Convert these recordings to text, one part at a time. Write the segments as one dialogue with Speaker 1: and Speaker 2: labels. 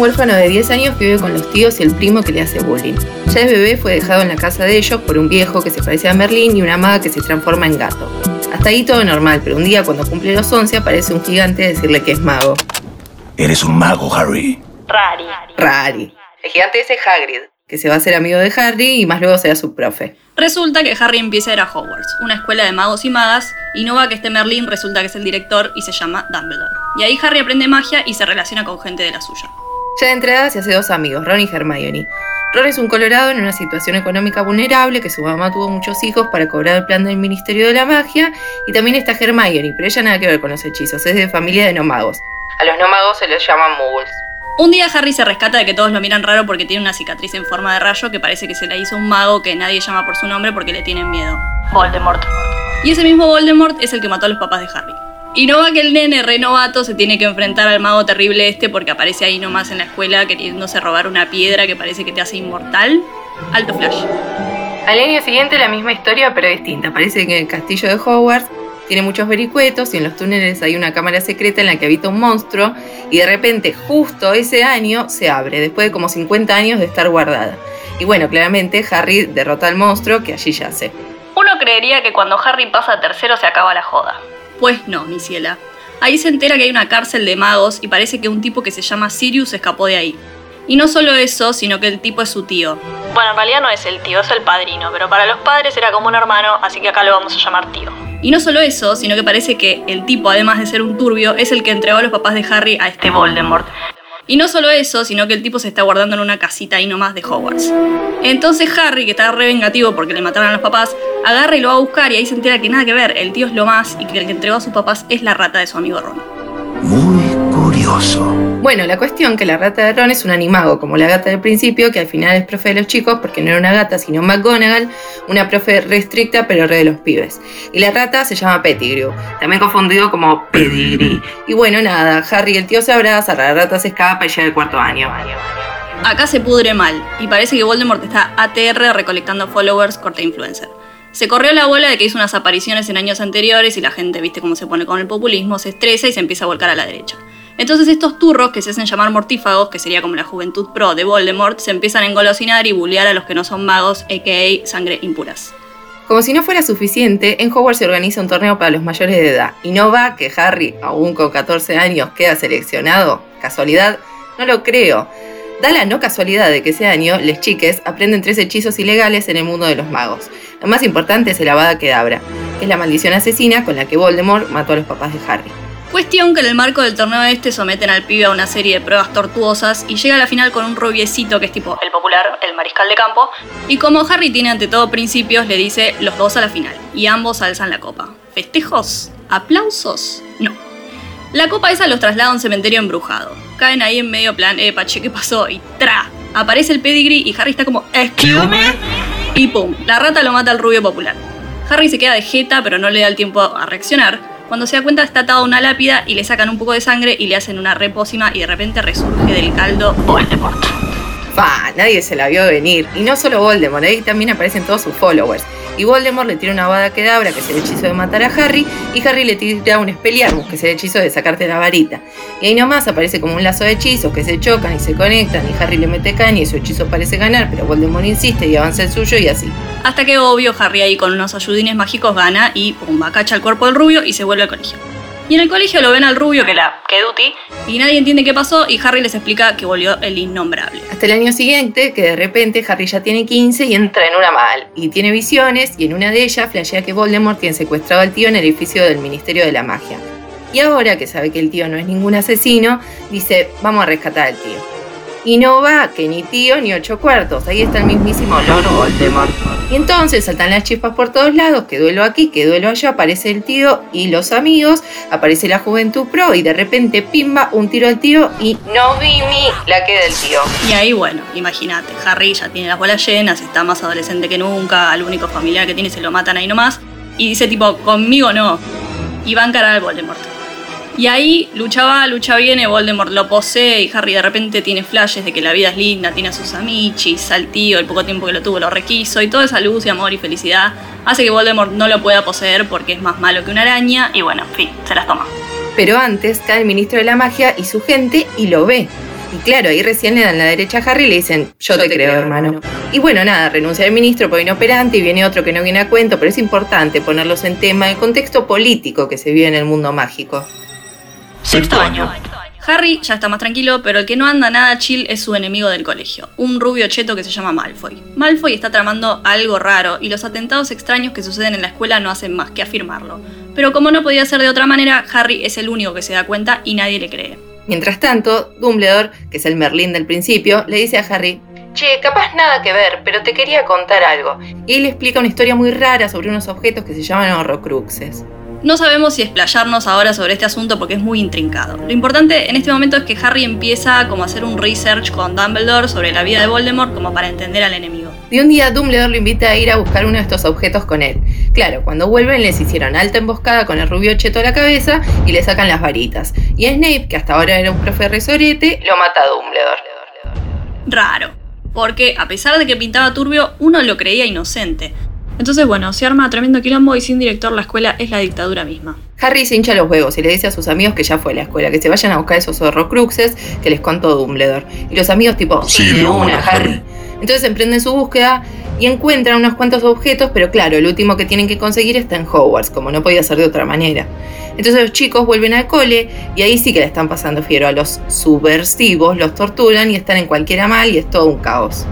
Speaker 1: un huérfano de 10 años que vive con los tíos y el primo que le hace bullying. Ya de bebé fue dejado en la casa de ellos por un viejo que se parece a Merlín y una maga que se transforma en gato. Hasta ahí todo normal, pero un día cuando cumple los 11 aparece un gigante a decirle que es mago.
Speaker 2: Eres un mago, Harry.
Speaker 3: Rari.
Speaker 1: Rari. El gigante ese es Hagrid, que se va a hacer amigo de Harry y más luego será su profe.
Speaker 4: Resulta que Harry empieza a ir a Hogwarts, una escuela de magos y magas, y no va que este Merlin resulta que es el director y se llama Dumbledore. Y ahí Harry aprende magia y se relaciona con gente de la suya.
Speaker 1: Ya de entrada se hace dos amigos, Ron y Hermione. Ron es un colorado en una situación económica vulnerable, que su mamá tuvo muchos hijos para cobrar el plan del Ministerio de la Magia, y también está Hermione, pero ella nada que ver con los hechizos, es de familia de no magos. A los no magos se les llaman muggles.
Speaker 4: Un día Harry se rescata de que todos lo miran raro porque tiene una cicatriz en forma de rayo que parece que se la hizo un mago que nadie llama por su nombre porque le tienen miedo.
Speaker 3: Voldemort.
Speaker 4: Y ese mismo Voldemort es el que mató a los papás de Harry. Y no va que el nene renovato se tiene que enfrentar al mago terrible este porque aparece ahí nomás en la escuela queriéndose robar una piedra que parece que te hace inmortal. Alto flash.
Speaker 1: Al año siguiente la misma historia pero distinta. Parece que en el castillo de Hogwarts tiene muchos vericuetos y en los túneles hay una cámara secreta en la que habita un monstruo y de repente justo ese año se abre, después de como 50 años de estar guardada. Y bueno, claramente Harry derrota al monstruo que allí yace.
Speaker 3: Uno creería que cuando Harry pasa a tercero se acaba la joda.
Speaker 4: Pues no, mi ciela. Ahí se entera que hay una cárcel de magos y parece que un tipo que se llama Sirius escapó de ahí. Y no solo eso, sino que el tipo es su tío.
Speaker 3: Bueno, en realidad no es el tío, es el padrino, pero para los padres era como un hermano, así que acá lo vamos a llamar tío.
Speaker 4: Y no solo eso, sino que parece que el tipo, además de ser un turbio, es el que entregó a los papás de Harry a este Voldemort. Y no solo eso, sino que el tipo se está guardando en una casita ahí nomás de Hogwarts. Entonces Harry, que está re vengativo porque le mataron a los papás, agarra y lo va a buscar y ahí se entera que nada que ver, el tío es lo más y que el que entregó a sus papás es la rata de su amigo Ron.
Speaker 2: Muy curioso.
Speaker 1: Bueno, la cuestión que la rata de Ron es un animago, como la gata del principio, que al final es profe de los chicos, porque no era una gata, sino McGonagall, una profe restricta pero re de los pibes. Y la rata se llama Pettigrew, también confundido como Pedigree. Y bueno, nada, Harry y el tío se abrazan, la rata se escapa y llega el cuarto año.
Speaker 4: Acá se pudre mal, y parece que Voldemort está ATR recolectando followers corte influencer. Se corrió la bola de que hizo unas apariciones en años anteriores y la gente, viste cómo se pone con el populismo, se estresa y se empieza a volcar a la derecha. Entonces estos turros, que se hacen llamar mortífagos, que sería como la juventud pro de Voldemort, se empiezan a engolosinar y bullear a los que no son magos, a.k.a. sangre impuras.
Speaker 1: Como si no fuera suficiente, en Hogwarts se organiza un torneo para los mayores de edad. Y no va que Harry, aún con 14 años, queda seleccionado. ¿Casualidad? No lo creo. Da la no casualidad de que ese año, les chiques aprenden tres hechizos ilegales en el mundo de los magos. Lo más importante es el Avada Kedavra, que es la maldición asesina con la que Voldemort mató a los papás de Harry.
Speaker 4: Cuestión que en el marco del torneo este someten al pibe a una serie de pruebas tortuosas y llega a la final con un rubiecito que es tipo el popular, el mariscal de campo, y como Harry tiene ante todo principios, le dice los dos a la final, y ambos alzan la copa. ¿Festejos? ¿Aplausos? No. La copa esa los traslada a un cementerio embrujado. Caen ahí en medio plan, eh, pache, ¿qué pasó? Y ¡tra! Aparece el pedigree y Harry está como, ¿excuse? Y pum, la rata lo mata al rubio popular. Harry se queda de jeta, pero no le da el tiempo a reaccionar. Cuando se da cuenta está atado a una lápida y le sacan un poco de sangre y le hacen una repósima y de repente resurge del caldo Voldemort.
Speaker 1: Fa, nadie se la vio venir. Y no solo Voldemort, ahí también aparecen todos sus followers. Y Voldemort le tira una bada quedabra, que es el hechizo de matar a Harry, y Harry le tira un Expelliarmus, que es el hechizo de sacarte la varita. Y ahí nomás aparece como un lazo de hechizos que se chocan y se conectan, y Harry le mete caña y su hechizo parece ganar, pero Voldemort insiste y avanza el suyo y así.
Speaker 4: Hasta que obvio Harry ahí con unos ayudines mágicos gana y pumba, cacha el cuerpo del rubio y se vuelve al colegio. Y en el colegio lo ven al rubio que la que duty y nadie entiende qué pasó y Harry les explica que volvió el innombrable.
Speaker 1: Hasta el año siguiente, que de repente Harry ya tiene 15 y entra en una mal. Y tiene visiones, y en una de ellas flashea que Voldemort tiene secuestrado al tío en el edificio del Ministerio de la Magia. Y ahora que sabe que el tío no es ningún asesino, dice, vamos a rescatar al tío. Y no va que ni tío ni ocho cuartos, ahí está el mismísimo Lord Voldemort. Y entonces saltan las chispas por todos lados, que duelo aquí, que duelo allá, aparece el tío y los amigos, aparece la juventud pro y de repente pimba, un tiro al tío y no vi mi la queda el tío.
Speaker 4: Y ahí bueno, imagínate, Harry ya tiene las bolas llenas, está más adolescente que nunca, al único familiar que tiene se lo matan ahí nomás, y dice tipo, conmigo no, y va a encarar al Voldemort. Y ahí lucha va, lucha viene, Voldemort lo posee y Harry de repente tiene flashes de que la vida es linda, tiene a sus amichis, al tío, el poco tiempo que lo tuvo lo requiso y toda esa luz y amor y felicidad hace que Voldemort no lo pueda poseer porque es más malo que una araña y bueno, en fin, se las toma.
Speaker 1: Pero antes cae el ministro de la magia y su gente y lo ve. Y claro, ahí recién le dan la derecha a Harry y le dicen, yo te creo, hermano. Y bueno, nada, renuncia el ministro por inoperante y viene otro que no viene a cuento, pero es importante ponerlos en tema el contexto político que se vive en el mundo mágico.
Speaker 3: Sexto año.
Speaker 4: Harry ya está más tranquilo, pero el que no anda nada chill es su enemigo del colegio, un rubio cheto que se llama Malfoy. Malfoy está tramando algo raro y los atentados extraños que suceden en la escuela no hacen más que afirmarlo. Pero como no podía ser de otra manera, Harry es el único que se da cuenta y nadie le cree.
Speaker 1: Mientras tanto, Dumbledore, que es el Merlín del principio, le dice a Harry, Che, capaz nada que ver, pero te quería contar algo. Y él le explica una historia muy rara sobre unos objetos que se llaman horrocruxes.
Speaker 4: No sabemos si explayarnos ahora sobre este asunto porque es muy intrincado. Lo importante en este momento es que Harry empieza como a hacer un research con Dumbledore sobre la vida de Voldemort como para entender al enemigo.
Speaker 1: Y un día Dumbledore lo invita a ir a buscar uno de estos objetos con él. Claro, cuando vuelven les hicieron alta emboscada con el rubio cheto a la cabeza y le sacan las varitas. Y Snape, que hasta ahora era un profe resorete, lo mata a Dumbledore.
Speaker 4: Raro, porque a pesar de que pintaba turbio, uno lo creía inocente. Entonces, bueno, se arma tremendo quilombo y sin director la escuela es la dictadura misma.
Speaker 1: Harry se hincha los huevos y le dice a sus amigos que ya fue a la escuela, que se vayan a buscar esos horrocruxes que les contó Dumbledore. Y los amigos tipo,
Speaker 2: Sí, de una, Harry.
Speaker 1: Entonces emprenden su búsqueda y encuentran unos cuantos objetos, pero claro, el último que tienen que conseguir está en Hogwarts, como no podía ser de otra manera. Entonces los chicos vuelven al cole y ahí sí que le están pasando fiero a los subversivos, los torturan y están en cualquiera mal y es todo un caos.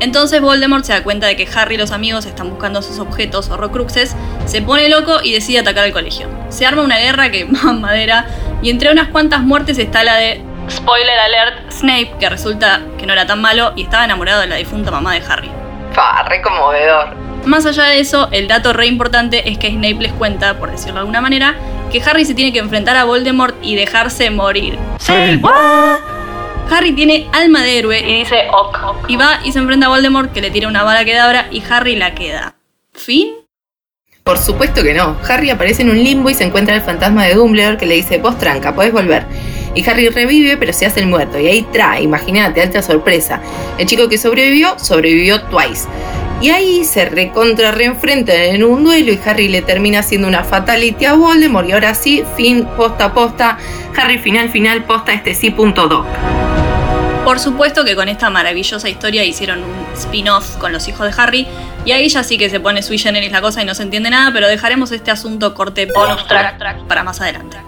Speaker 4: Entonces Voldemort se da cuenta de que Harry y los amigos están buscando sus objetos horrocruxes, se pone loco y decide atacar el colegio. Se arma una guerra que madera y entre unas cuantas muertes está la de spoiler alert Snape, que resulta que no era tan malo y estaba enamorado de la difunta mamá de Harry.
Speaker 1: Fa, re conmovedor.
Speaker 4: Más allá de eso, el dato re importante es que Snape les cuenta, por decirlo de alguna manera, que Harry se tiene que enfrentar a Voldemort y dejarse morir. Harry tiene alma de héroe
Speaker 3: Y dice, ok.
Speaker 4: y va y se enfrenta a Voldemort que le tira una bala quedabra y Harry la queda. ¿Fin?
Speaker 1: Por supuesto que no. Harry aparece en un limbo y se encuentra el fantasma de Dumbledore que le dice, vos tranca, podés volver. Y Harry revive, pero se hace el muerto. Y ahí trae, imagínate, alta sorpresa. El chico que sobrevivió, sobrevivió twice. Y ahí se recontra reenfrentan en un duelo y Harry le termina haciendo una fatality a Voldemort. Y ahora sí, fin, posta, posta. Harry final, final, posta, este sí, punto doc.
Speaker 4: Por supuesto que con esta maravillosa historia hicieron un spin-off con los hijos de Harry y ahí ya sí que se pone sui generis la cosa y no se entiende nada, pero dejaremos este asunto corte bonus track para más adelante.